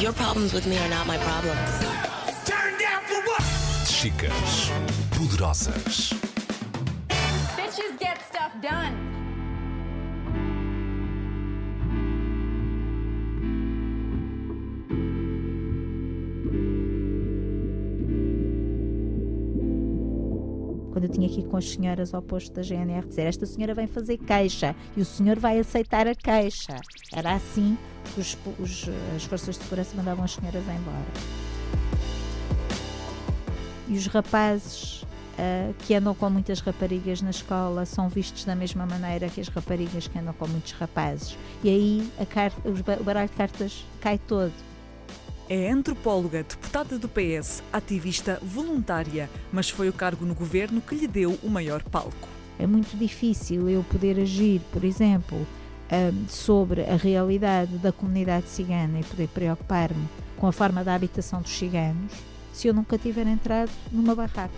Your problems with me are not my problems. Chicas poderosas. Bitches get stuff done. Tinha que ir com as senhoras ao posto da GNR dizer esta senhora vem fazer queixa e o senhor vai aceitar a queixa. Era assim que os, os, as forças de segurança mandavam as senhoras embora. E os rapazes uh, que andam com muitas raparigas na escola são vistos da mesma maneira que as raparigas que andam com muitos rapazes. E aí a o baralho de cartas cai todo é antropóloga, deputada do PS, ativista voluntária, mas foi o cargo no governo que lhe deu o maior palco. É muito difícil eu poder agir, por exemplo, sobre a realidade da comunidade cigana e poder preocupar-me com a forma da habitação dos ciganos se eu nunca tiver entrado numa barraca.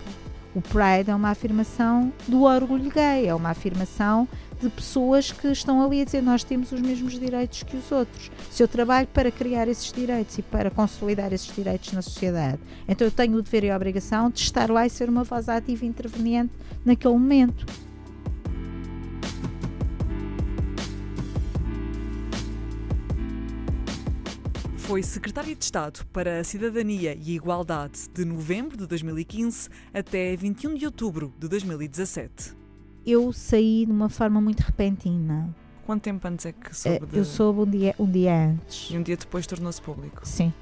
O Pride é uma afirmação do orgulho gay, é uma afirmação de pessoas que estão ali a dizer nós temos os mesmos direitos que os outros. Se eu trabalho para criar esses direitos e para consolidar esses direitos na sociedade, então eu tenho o dever e a obrigação de estar lá e ser uma voz ativa e interveniente naquele momento. Foi secretária de Estado para a Cidadania e a Igualdade de novembro de 2015 até 21 de outubro de 2017 eu saí de uma forma muito repentina. Quanto tempo antes é que soube? Eh, de... Eu soube um dia, um dia antes. E um dia depois tornou-se público? Sim.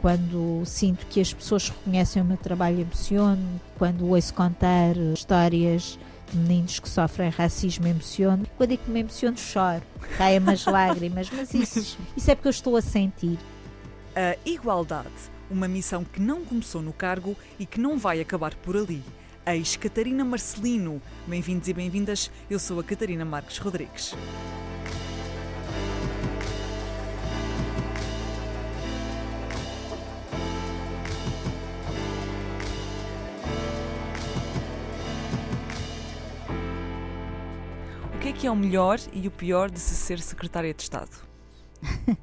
Quando sinto que as pessoas reconhecem o meu trabalho, emociono. Quando ouço contar histórias meninos que sofrem racismo emociono. Quando digo que me emociono, choro, caem as lágrimas, mas isso, isso é porque eu estou a sentir. A igualdade, uma missão que não começou no cargo e que não vai acabar por ali. Ex-Catarina Marcelino. Bem-vindos e bem-vindas, eu sou a Catarina Marques Rodrigues. Que é o melhor e o pior de se ser secretária de Estado?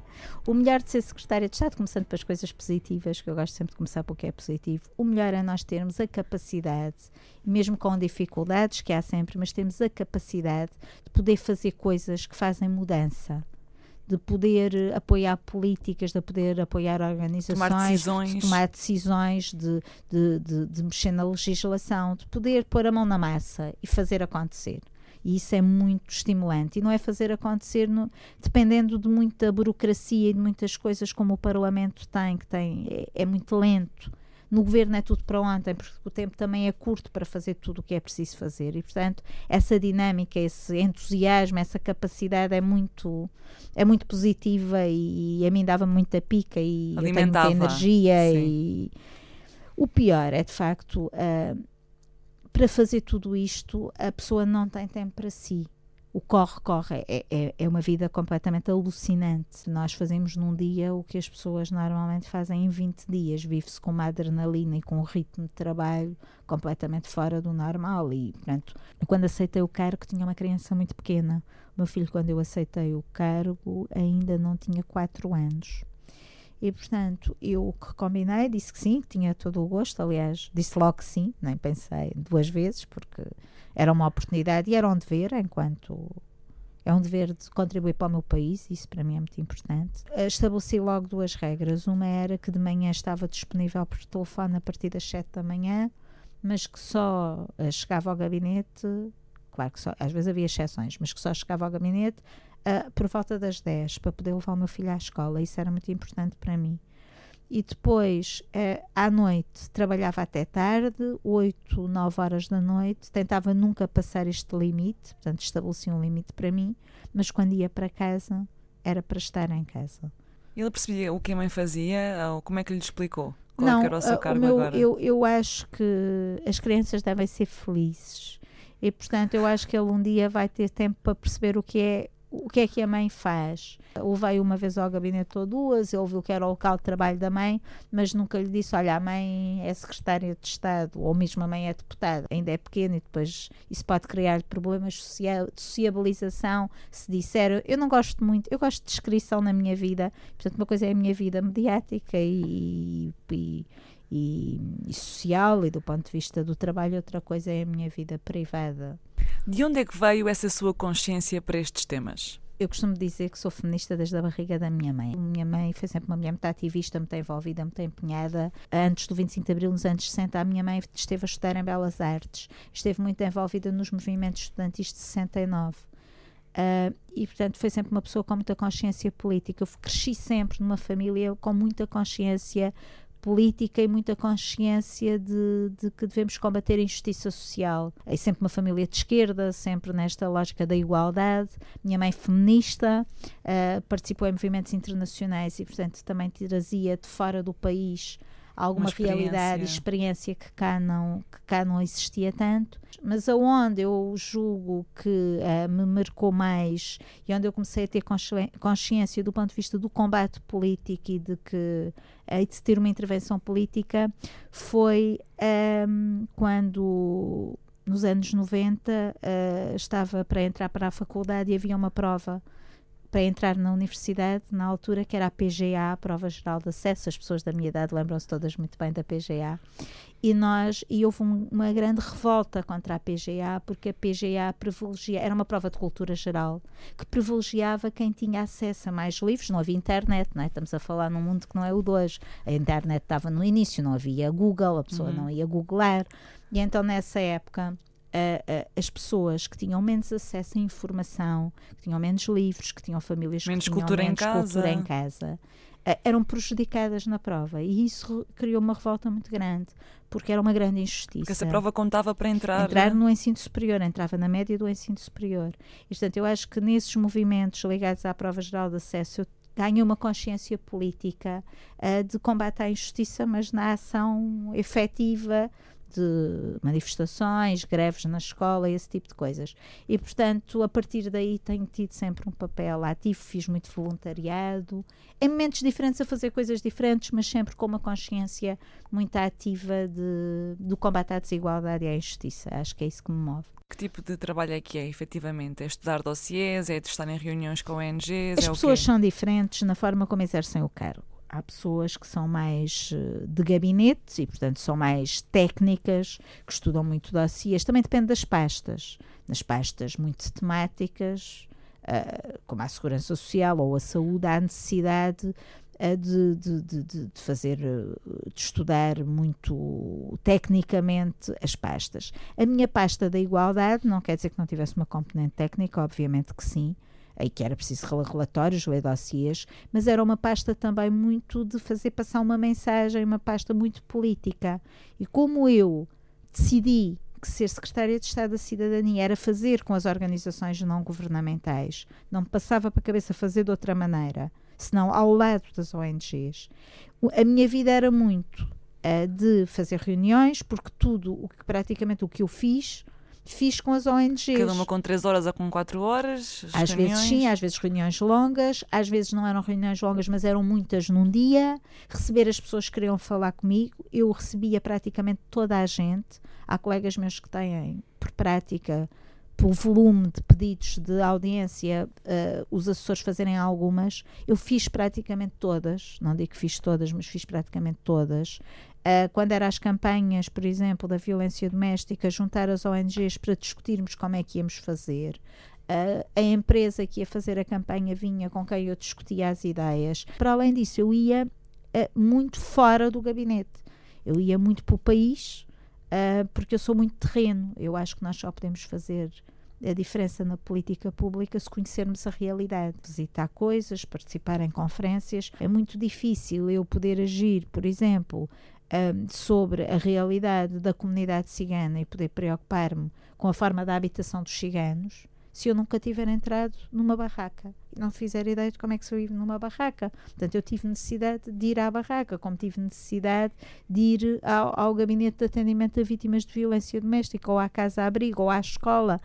o melhor de ser secretária de Estado, começando pelas coisas positivas, que eu gosto sempre de começar pelo que é positivo, o melhor é nós termos a capacidade, mesmo com dificuldades que há sempre, mas temos a capacidade de poder fazer coisas que fazem mudança de poder apoiar políticas, de poder apoiar organizações, tomar decisões, de, tomar decisões de, de, de, de, mexer na legislação, de poder pôr a mão na massa e fazer acontecer. E isso é muito estimulante. E não é fazer acontecer no, dependendo de muita burocracia e de muitas coisas como o Parlamento tem, que tem, é, é muito lento. No governo é tudo para ontem, porque o tempo também é curto para fazer tudo o que é preciso fazer. E, portanto, essa dinâmica, esse entusiasmo, essa capacidade é muito, é muito positiva e, e a mim dava muita pica e Alimentava. eu tenho muita energia. E o pior é, de facto, uh, para fazer tudo isto, a pessoa não tem tempo para si. O corre-corre é, é, é, uma vida completamente alucinante. Nós fazemos num dia o que as pessoas normalmente fazem em 20 dias. Vive-se com uma adrenalina e com um ritmo de trabalho completamente fora do normal. E, portanto, quando aceitei o cargo, tinha uma criança muito pequena. O meu filho, quando eu aceitei o cargo, ainda não tinha 4 anos. E, portanto, eu que combinei, disse que sim, que tinha todo o gosto. Aliás, disse logo que sim, nem pensei duas vezes, porque era uma oportunidade e era um dever, enquanto é um dever de contribuir para o meu país, isso para mim é muito importante. Estabeleci logo duas regras. Uma era que de manhã estava disponível por telefone a partir das 7 da manhã, mas que só eh, chegava ao gabinete, claro que só, às vezes havia exceções, mas que só chegava ao gabinete uh, por volta das 10 para poder levar o meu filho à escola. Isso era muito importante para mim. E depois, uh, à noite, trabalhava até tarde, 8, 9 horas da noite. Tentava nunca passar este limite, portanto, estabelecia um limite para mim, mas quando ia para casa, era para estar em casa. Ele percebia o que a mãe fazia? Ou como é que lhe explicou? Qual não, era o seu cargo o meu, agora? Eu, eu acho que as crianças devem ser felizes. E, portanto, eu acho que ele um dia vai ter tempo para perceber o que é o que é que a mãe faz. Levei uma vez ao gabinete ou duas, ele viu que era o local de trabalho da mãe, mas nunca lhe disse: Olha, a mãe é secretária de Estado, ou mesmo a mãe é deputada, ainda é pequena e depois isso pode criar problemas de sociabilização. Se disser, eu não gosto muito, eu gosto de descrição na minha vida, portanto, uma coisa é a minha vida mediática e, e e, e, social e do ponto de vista do trabalho, outra coisa é a minha vida privada. De onde é que veio essa sua consciência para estes temas? Eu costumo dizer que sou feminista desde a barriga da minha mãe. Minha mãe foi sempre uma mulher muito ativista, muito envolvida, muito empenhada. Antes do 25 de Abril, nos anos 60, a minha mãe esteve a estudar em Belas Artes. Esteve muito envolvida nos movimentos estudantis de 69. Uh, e portanto foi sempre uma pessoa com muita consciência política. Eu cresci sempre numa família com muita consciência política e muita consciência de, de, que devemos combater a injustiça social. É sempre uma família de esquerda, sempre nesta lógica da igualdade. Minha mãe feminista, uh, participou em movimentos internacionais e, portanto, também trazia de fora do país alguma realidade e experiência que cá, não, que cá não existia tanto. Mas aonde eu julgo que uh, me marcou mais e onde eu comecei a ter consciência do ponto de vista do combate político e de que uh, de ter uma intervenção política foi um, ehm, quando nos anos 90 uh, eh, estava para entrar para a faculdade e havia uma prova para entrar na universidade, na altura, que era a PGA, a Prova Geral de Acesso. As pessoas da minha idade lembram-se todas muito bem da PGA. E, nós, e houve um, uma grande revolta contra a PGA, porque a PGA privilegia, era uma prova de cultura geral, que privilegiava quem tinha acesso a mais livros. Não havia internet, não é? estamos a falar num mundo que não é o de hoje. A internet estava no início, não havia Google, a pessoa uhum. não ia googlar. E então, nessa época, as pessoas que tinham menos acesso à informação, que tinham menos livros, que tinham famílias menos que tinham cultura menos em cultura em casa, uh, eram prejudicadas na prova. E isso criou uma revolta muito grande, porque era uma grande injustiça. Porque essa prova contava para entrar. Entrar no ensino superior, entrava na média do ensino superior. E, portanto, eu acho que nesses movimentos ligados à prova geral de acesso, eu ganhei uma consciência política uh, de combate à injustiça, mas na ação efetiva de manifestações, greves na escola, esse tipo de coisas. E, portanto, a partir daí tenho tido sempre um papel ativo, fiz muito voluntariado, em momentos diferentes a fazer coisas diferentes, mas sempre com uma consciência muito ativa de, do combate à desigualdade e à injustiça. Acho que é isso que me move. Que tipo de trabalho é que é, efetivamente? É estudar dossiês? É de estar em reuniões com ONGs? As é pessoas são diferentes na forma como exercem o cargo há pessoas que são mais eh, de gabinete e, portanto, são mais técnicas, que estudam muito dossiês. Também depende das pastas. Nas pastas muito temáticas, uh, como a segurança social ou a saúde, há necessidade uh, de, de, de, de, fazer, de estudar muito tecnicamente as pastas. A minha pasta da igualdade não quer dizer que não tivesse uma componente técnica, obviamente que sim, aí que era preciso relatórios, ler dossiês, mas era uma pasta também muito de fazer passar uma mensagem, uma pasta muito política. E como eu decidi que ser secretária de Estado da Cidadania era fazer com as organizações não governamentais, não me passava para a cabeça fazer de outra maneira, senão ao lado das ONGs. A minha vida era muito uh, de fazer reuniões, porque tudo, o que praticamente o que eu fiz, fiz com as ONGs. Cada uma com 3 horas ou com 4 horas? Às reuniões. vezes sim, às vezes reuniões longas, às vezes não eram reuniões longas, mas eram muitas num dia. Receber as pessoas que queriam falar comigo, eu recebia praticamente toda a gente. Há colegas meus que têm, por prática, pelo volume de pedidos de audiência, uh, os assessores fazerem algumas, eu fiz praticamente todas, não digo que fiz todas, mas fiz praticamente todas. Uh, quando eram as campanhas, por exemplo, da violência doméstica, juntar as ONGs para discutirmos como é que íamos fazer. Uh, a empresa que ia fazer a campanha vinha com quem eu discutia as ideias. Para além disso, eu ia muito fora do gabinete. Eu ia muito para o país, porque eu sou muito terreno. Eu acho que nós só podemos fazer a diferença na política pública se conhecermos a realidade. Visitar coisas, participar em conferências. É muito difícil eu poder agir, por exemplo, um, sobre a realidade da comunidade cigana e poder preocupar-me com a forma da habitação dos ciganos se eu nunca tiver entrado numa barraca e não fizer ideia de como é que se vive numa barraca. Portanto, eu tive necessidade de ir à barraca, como tive necessidade de ir ao, ao gabinete de atendimento a vítimas de violência doméstica, ou à casa-abrigo, ou à escola.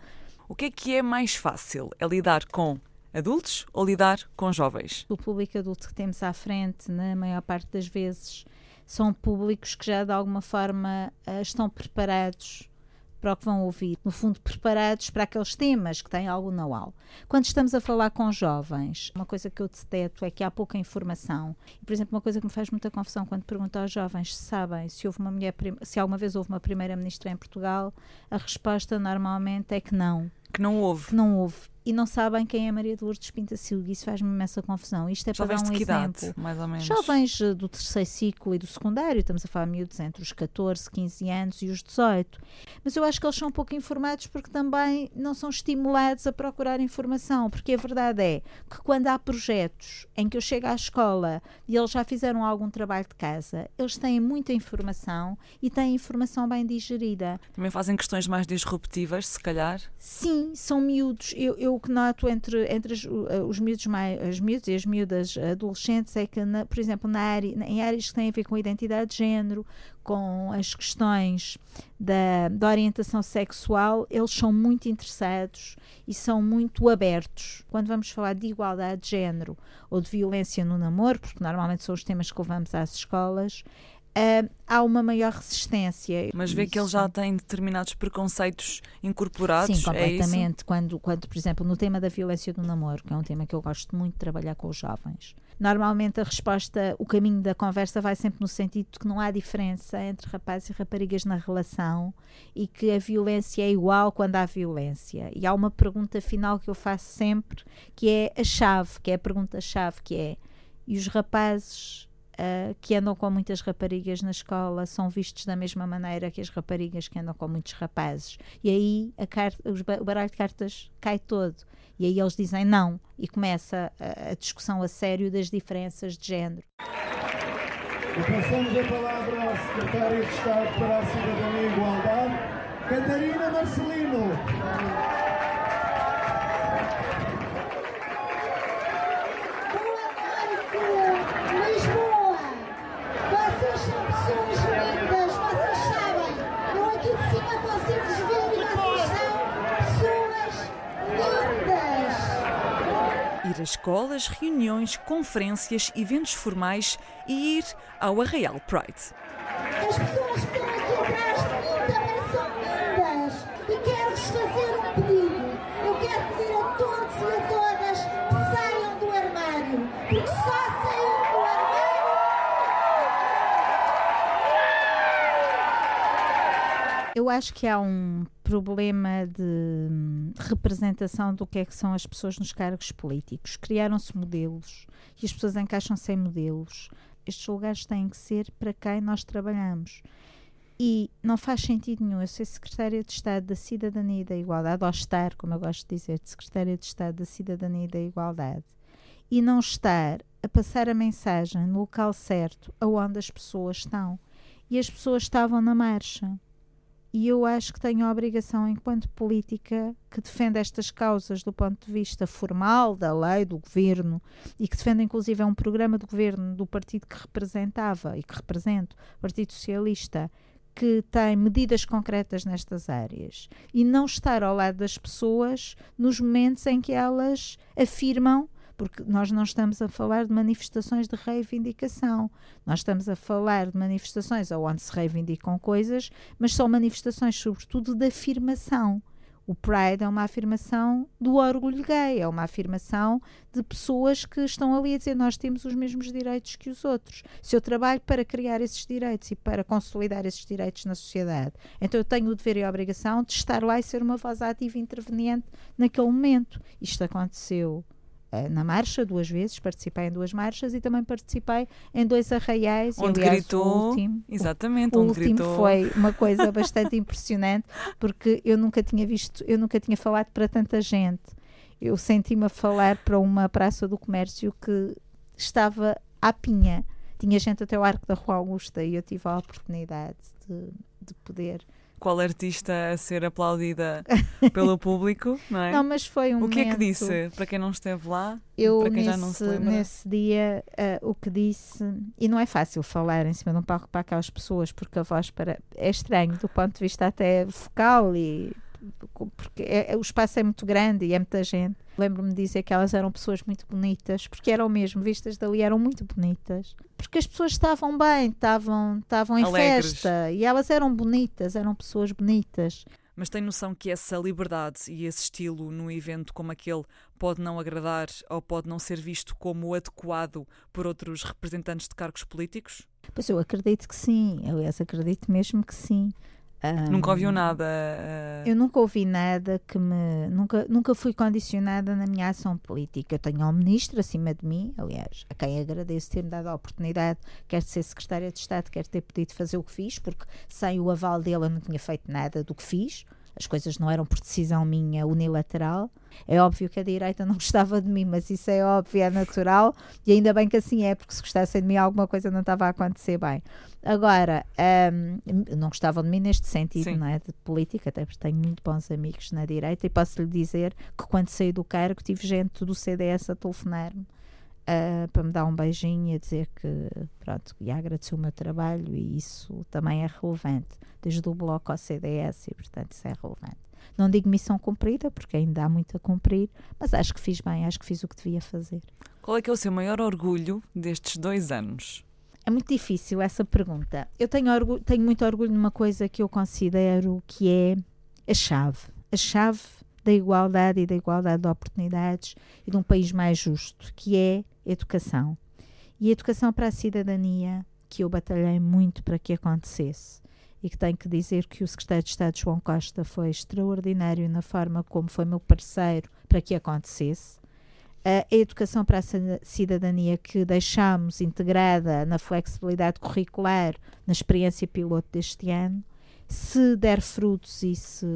O que é que é mais fácil? É lidar com adultos ou lidar com jovens? O público adulto que temos à frente, na maior parte das vezes, são públicos que já de alguma forma uh, estão preparados para o que vão ouvir, no fundo, preparados para aqueles temas que têm algum know-how. Quando estamos a falar com jovens, uma coisa que eu deteto é que há pouca informação. Por exemplo, uma coisa que me faz muita confusão quando pergunto aos jovens se sabem se houve uma mulher, se alguma vez houve uma primeira-ministra em Portugal, a resposta normalmente é que não. Que não houve. Que não houve e não sabem quem é Maria de Lourdes Pintacilgo. Isso faz-me imensa confusão. Isto é Jovens para dar um de exemplo. idade, mais ou menos? Jovens do terceiro ciclo e do secundário, estamos a falar miúdos entre os 14, 15 anos e os 18. Mas eu acho que eles são pouco informados porque também não são estimulados a procurar informação. Porque a verdade é que quando há projetos em que eu chego à escola e eles já fizeram algum trabalho de casa, eles têm muita informação e têm informação bem digerida. Também fazem questões mais disruptivas, se calhar? Sim, são miúdos. Eu, eu o que noto entre, entre os, os miúdos, mais, as miúdos e as miúdas adolescentes é que, na, por exemplo, na área, em áreas que têm a ver com a identidade de género, com as questões da, da orientação sexual, eles são muito interessados e são muito abertos. Quando vamos falar de igualdade de género ou de violência no namoro, porque normalmente são os temas que levamos às escolas, Uh, há uma maior resistência. Mas vê Isso. que ele já tem determinados preconceitos incorporados. Sim, É completamente. isso? quando, quando, por exemplo, no tema da violência do namoro, que é um tema que eu gosto muito de trabalhar com os jovens, normalmente a resposta, o caminho da conversa vai sempre no sentido de que não há diferença entre rapazes e raparigas na relação e que a violência é igual quando há violência. E há uma pergunta final que eu faço sempre, que é a chave, que é a pergunta-chave, que é e os rapazes Uh, que andam com muitas raparigas na escola são vistos da mesma maneira que as raparigas que andam com muitos rapazes. E aí o baralho de cartas cai todo. E aí eles dizem não. E começa a, a discussão a sério das diferenças de género. E passamos a palavra ao Secretário de Estado para a Cidadania e Igualdade, Catarina Marcelino. Escolas, reuniões, conferências, eventos formais e ir ao Arraial Pride. As pessoas que estão aqui atrás também são lindas e quero-vos fazer um pedido. Eu quero pedir a todos e a todas que saiam do armário, porque só saindo do armário. Eu acho que há um problema de representação do que é que são as pessoas nos cargos políticos. Criaram-se modelos e as pessoas encaixam-se em modelos. Estes lugares têm que ser para quem nós trabalhamos. E não faz sentido nenhum eu ser secretária de Estado da Cidadania e da Igualdade, ou estar, como eu gosto de dizer, de secretária de Estado da Cidadania e da Igualdade, e não estar a passar a mensagem no local certo aonde as pessoas estão. E as pessoas estavam na marcha e eu acho que tenho a obrigação, enquanto política, que defende estas causas do ponto de vista formal, da lei, do governo, e que defende inclusive um programa de governo do partido que representava e que represento, o Partido Socialista, que tem medidas concretas nestas áreas. E não estar ao lado das pessoas nos momentos em que elas afirmam porque nós não estamos a falar de manifestações de reivindicação, nós estamos a falar de manifestações onde se reivindicam coisas, mas são manifestações, sobretudo, de afirmação. O Pride é uma afirmação do orgulho gay, é uma afirmação de pessoas que estão ali a dizer nós temos os mesmos direitos que os outros. Se eu trabalho para criar esses direitos e para consolidar esses direitos na sociedade, então eu tenho o dever e a obrigação de estar lá e ser uma voz ativa e interveniente naquele momento. Isto aconteceu na marcha duas vezes, participei em duas marchas e também participei em dois arraiais. Onde aliás, gritou, o último, exatamente, o onde último gritou. foi uma coisa bastante impressionante porque eu nunca tinha visto, eu nunca tinha falado para tanta gente. Eu senti-me a falar para uma praça do comércio que estava à pinha. Tinha gente até o Arco da Rua Augusta e eu tive a oportunidade de, de poder qual artista a ser aplaudida pelo público, não é? Não, mas foi um o que é que momento- disse? Para quem não esteve lá, Eu, para quem nesse, já não se lembra. nesse dia, ah, o que disse, e não é fácil falar em cima de um palco para aquelas pessoas, porque a voz para, é estranho do ponto de vista até vocal e porque é- é- o espaço é muito grande e é muita gente. Lembro-me de dizer que elas eram pessoas muito bonitas, porque eram mesmo, vistas dali, eram muito bonitas. Porque as pessoas estavam bem, estavam, estavam em Alegres. festa e elas eram bonitas, eram pessoas bonitas. Mas tem noção que essa liberdade e esse estilo num evento como aquele pode não agradar ou pode não ser visto como adequado por outros representantes de cargos políticos? Pois eu acredito que sim, aliás, acredito mesmo que sim. Ah, Nunca ouviu nada? ah, Eu nunca ouvi nada que me. Nunca, nunca fui condicionada na minha ação política. Eu tenho um ministro acima de mim, aliás, a quem agradeço ter-me dado a oportunidade, quer ser secretária de Estado, quer ter podido fazer o que fiz, porque sem o aval dele eu não tinha feito nada do que fiz. As coisas não eram por decisão minha unilateral. É óbvio que a direita não gostava de mim, mas isso é óbvio, é natural. E ainda bem que assim é, porque se gostassem de mim, alguma coisa não estava a acontecer bem. Agora, hum, não gostavam de mim neste sentido, Sim. não é? De política, até porque tenho muito bons amigos na direita e posso lhe dizer que quando saí do cargo tive gente do CDS a telefonar-me ah, para me dar um beijinho e dizer que, pronto, e agradecer o meu trabalho e isso também é relevante, desde o Bloco ao CDS e, portanto, isso é relevante. Não digo missão cumprida, porque ainda há muito a cumprir, mas acho que fiz bem, acho que fiz o que devia fazer. Qual é que é o seu maior orgulho destes dois anos? É muito difícil essa pergunta. Eu tenho, orgulho, tenho muito orgulho numa coisa que eu considero que é a chave. A chave da igualdade e da igualdade de oportunidades e de um país mais justo, que é educação. E a educação para a cidadania, que eu batalhei muito para que acontecesse. E que tenho que dizer que o secretário de Estado, João Costa, foi extraordinário na forma como foi meu parceiro para que acontecesse a educação para a ci- cidadania que deixámos integrada na flexibilidade curricular na experiência piloto deste ano, se der frutos e se,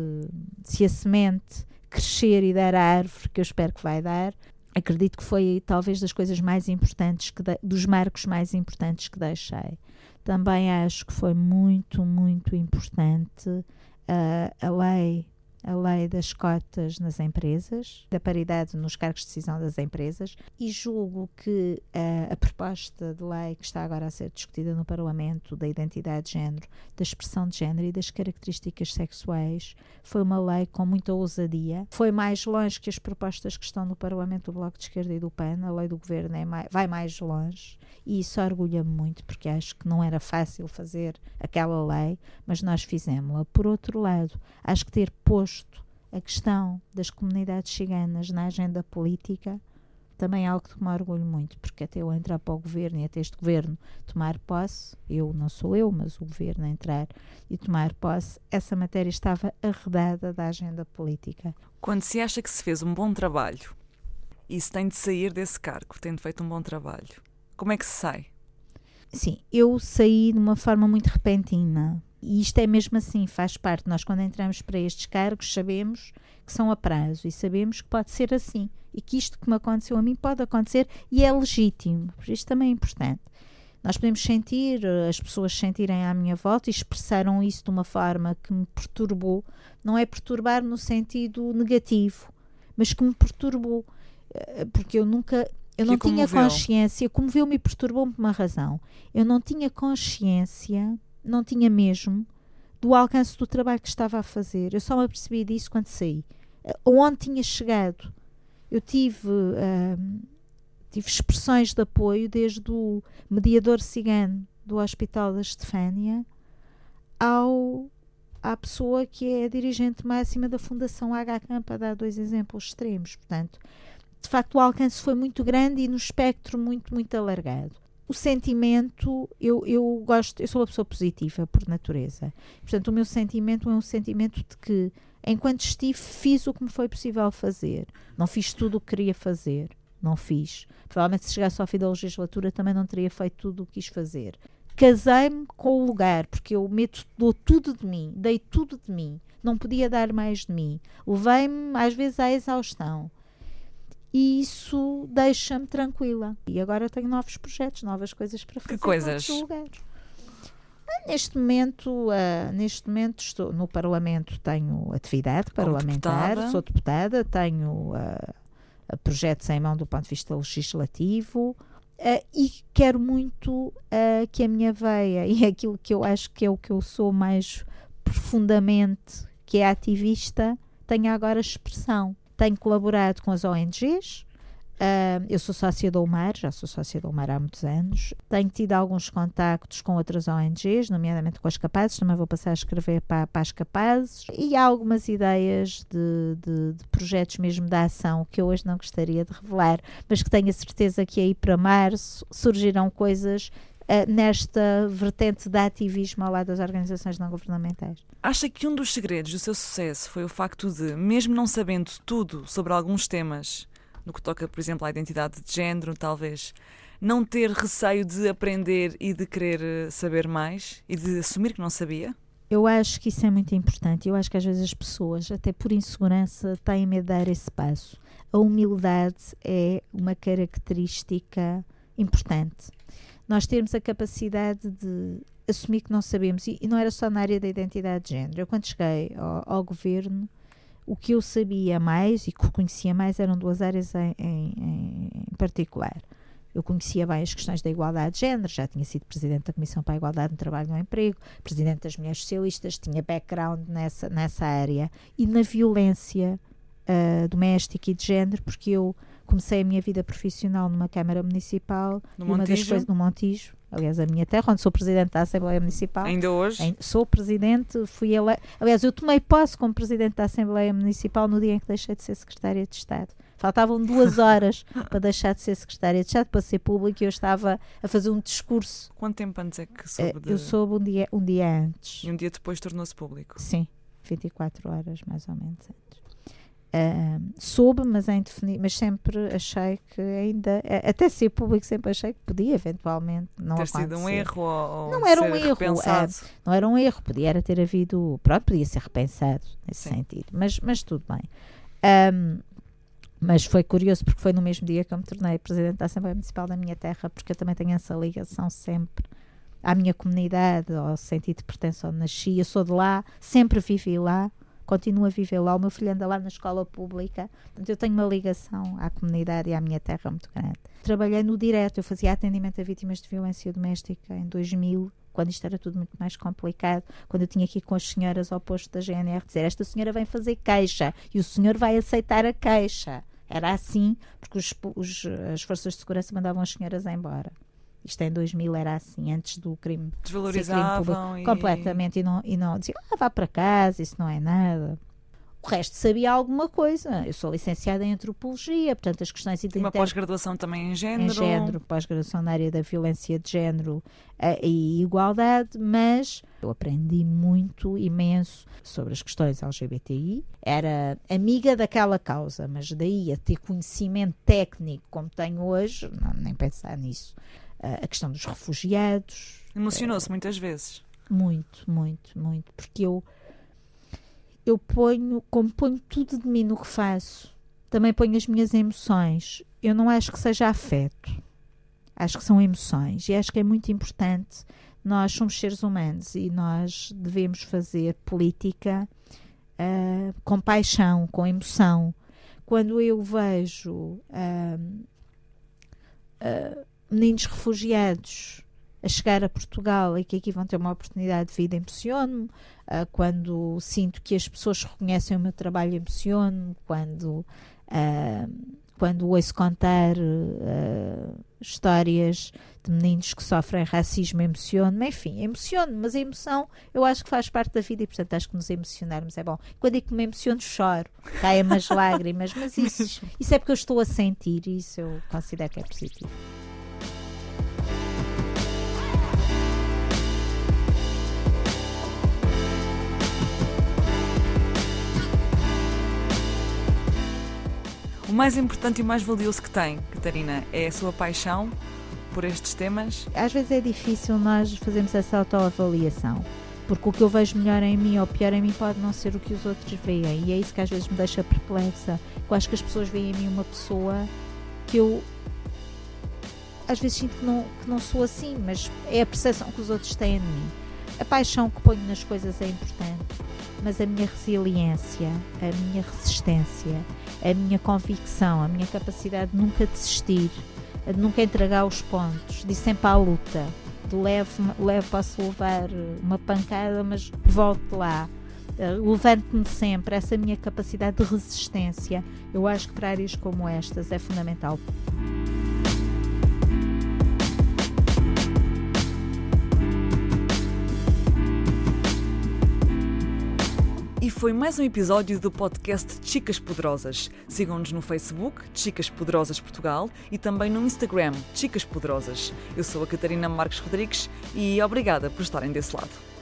se a semente crescer e dar a árvore, que eu espero que vai dar, acredito que foi talvez das coisas mais importantes, que de- dos marcos mais importantes que deixei. Também acho que foi muito, muito importante ah, a lei a lei das cotas nas empresas, da paridade nos cargos de decisão das empresas, e julgo que ah, a proposta de lei que está agora a ser discutida no Parlamento da identidade de género, da expressão de género e das características sexuais foi uma lei com muita ousadia. Foi mais longe que as propostas que estão no Parlamento do Bloco de Esquerda e do PAN. A lei do governo é mai- vai mais longe e isso orgulha-me muito porque acho que não era fácil fazer aquela lei, mas nós fizemos-la. Por outro lado, acho que ter posto a questão das comunidades ciganas na agenda política também é algo que me orgulho muito, porque até eu entrar para o governo e até este governo tomar posse, eu não sou eu, mas o governo entrar e tomar posse, essa matéria estava arredada da agenda política. Quando se acha que se fez um bom trabalho e se tem de sair desse cargo, tendo feito um bom trabalho, como é que se sai? Sim, eu saí de uma forma muito repentina. E isto é mesmo assim, faz parte. Nós, quando entramos para estes cargos, sabemos que são a prazo e sabemos que pode ser assim. E que isto que me aconteceu a mim pode acontecer e é legítimo. Por isto também é importante. Nós podemos sentir, eh, as pessoas sentirem à minha volta e expressaram isso de uma forma que me perturbou. Não é perturbar no sentido negativo, mas que me perturbou. Eh, Porque eu nunca. Eu Que não tinha consciência, comoveu-me e perturbou-me por uma razão. Eu não tinha consciência, não tinha mesmo, do alcance do trabalho que estava a fazer. Eu só me apercebi disso quando saí. Onde tinha chegado. Eu tive, ahm, tive expressões de apoio desde o mediador cigano do Hospital da Estefânia ao, à pessoa que é a dirigente máxima da Fundação H para dar dois exemplos extremos. Portanto, de facto, o alcance foi muito grande e no espectro muito, muito alargado. O sentimento, eu, eu gosto, eu sou uma pessoa positiva por natureza. Portanto, o meu sentimento é um sentimento de que, enquanto estive, fiz o que me foi possível fazer. Não fiz tudo o que queria fazer. Não fiz. Provavelmente, se chegasse ao fim da legislatura, também não teria feito tudo o que quis fazer. Casei-me com o lugar, porque eu meto, dou tudo de mim, dei tudo de mim. Não podia dar mais de mim. Levei-me, às vezes, à exaustão e isso deixa-me tranquila. E agora tenho novos projetos, novas coisas para fazer. coisas? noutros lugares. Ah, Neste momento, ah, neste momento estou no Parlamento, tenho atividade Como parlamentar, deputada. sou deputada, tenho ah, projetos em mão do ponto de vista legislativo ah, e quero muito que a minha veia e aquilo que eu acho que é o que eu sou mais profundamente, que é ativista, tenha agora expressão. Tenho colaborado com as ONGs. Uh, eu sou sócia do UMAR, já sou sócia do UMAR há muitos anos. Tenho tido alguns contactos com outras ONGs, nomeadamente com as Capazes, também vou passar a escrever para, para as Capazes. E há algumas ideias de, de, de, projetos mesmo de ação que eu hoje não gostaria de revelar, mas que tenho a certeza que aí para março surgirão coisas uh, nesta vertente de ativismo ao lado das organizações não governamentais. Acha que um dos segredos do seu sucesso foi o facto de, mesmo não sabendo tudo sobre alguns temas, no que toca, por exemplo, à identidade de género, talvez, não ter receio de aprender e de querer eh, saber mais e de assumir que não sabia? Eu acho que isso é muito importante. Eu acho que às vezes as pessoas, até por insegurança, têm medo de dar esse passo. A humildade é uma característica importante. Nós temos a capacidade de assumir que não sabemos, e, não era só na área da identidade de género. Eu, quando cheguei ao, ao governo, o que eu sabia mais e que conhecia mais eram duas áreas em, em, em, particular. Eu conhecia bem as questões da igualdade de género, já tinha sido presidente da Comissão para a Igualdade no Trabalho e no Emprego, presidente das Mulheres Socialistas, tinha background nessa, nessa área. E na violência uh, doméstica e de género, porque eu comecei a minha vida profissional numa Câmara Municipal no uma Montijo? das coisas no Montijo, aliás, a minha terra, onde sou presidente da Assembleia Municipal. Ainda hoje? Sou presidente, fui ele... Aliás, eu tomei posse como presidente da Assembleia Municipal no dia em que deixei de ser secretária de Estado. Faltavam duas horas para deixar de ser secretária de Estado, para ser público, e eu estava a fazer um discurso. Quanto tempo antes é que soube? De... Eu soube um dia, um dia antes. E um dia depois tornou-se público? Sim, 24 horas mais ou menos antes. Uh, soube, mas, definir, mas sempre achei que ainda, até ser público, sempre achei que podia eventualmente não ter acontecer. sido um erro ou, não era um erro, uh, não era um erro, podia era ter havido, pronto, podia ser repensado nesse Sim. sentido, mas, mas tudo bem. Um, mas foi curioso porque foi no mesmo dia que eu me tornei Presidente da Assembleia Municipal da minha terra, porque eu também tenho essa ligação sempre à minha comunidade, ao sentido de pertença onde nasci. Eu sou de lá, sempre vivi lá continuo a viver lá. O meu filho anda lá na escola pública. Portanto, eu tenho uma ligação à comunidade e à minha terra muito grande. Trabalhei no direto, eu fazia atendimento a vítimas de violência doméstica em 2000, quando isto era tudo muito mais complicado, quando eu tinha ir com as senhoras ao posto da GNR dizer esta senhora vem fazer queixa e o senhor vai aceitar a queixa. Era assim, porque os, os, as forças de segurança mandavam as senhoras embora. Isto em 2000 era assim, antes do crime. Desvalorizavam. Crime e... Completamente. E não, e não diziam, ah, vá para casa, isso não é nada. O resto sabia alguma coisa. Eu sou licenciada em antropologia, portanto, as questões de uma pós-graduação também em género. Em género, pós-graduação na área da violência de género uh, e igualdade, mas eu aprendi muito, imenso, sobre as questões LGBTI. Era amiga daquela causa, mas daí a ter conhecimento técnico como tenho hoje, não, nem pensar nisso a questão dos refugiados. Emocionou-se muitas vezes. Muito, muito, muito. Porque eu, eu ponho, como ponho tudo de mim no que faço, também ponho as minhas emoções. Eu não acho que seja afeto. Acho que são emoções. E acho que é muito importante. Nós somos seres humanos e nós devemos fazer política uh, com paixão, com emoção. Quando eu vejo. Uh, uh, meninos refugiados a chegar a Portugal e que aqui vão ter uma oportunidade de vida, emociono-me. Uh, quando sinto que as pessoas reconhecem o meu trabalho, emociono-me. Quando, uh, quando ouço contar uh, histórias de meninos que sofrem racismo, emociono-me. Enfim, emociono-me, mas a emoção eu acho que faz parte da vida e, portanto, acho que nos emocionarmos é bom. Quando digo que me emociono, choro, caem as lágrimas, mas isso, isso é porque eu estou a sentir e isso eu considero que é positivo. O mais importante e o mais valioso que tem, Catarina, é a sua paixão por estes temas? Às vezes é difícil nós fazermos essa autoavaliação. Porque o que eu vejo melhor em mim ou pior em mim pode não ser o que os outros veem. E é isso que às vezes me deixa perplexa. Eu acho que as pessoas veem em mim uma pessoa que eu às vezes sinto que não, que não sou assim, mas é a percepção que os outros têm de mim. A paixão que ponho nas coisas é importante, mas a minha resiliência, a minha resistência, a minha convicção, a minha capacidade de nunca desistir, de nunca entregar os pontos, de sempre à luta, de leve, leve posso levar uma pancada, mas volto lá. uh, levanto-me sempre, essa minha capacidade de resistência, eu acho que para áreas como estas é fundamental. Foi mais um episódio do podcast Chicas Poderosas. Sigam-nos no Facebook, Chicas Poderosas Portugal, e também no Instagram, Chicas Poderosas. Eu sou a Catarina Marques Rodrigues e obrigada por estarem desse lado.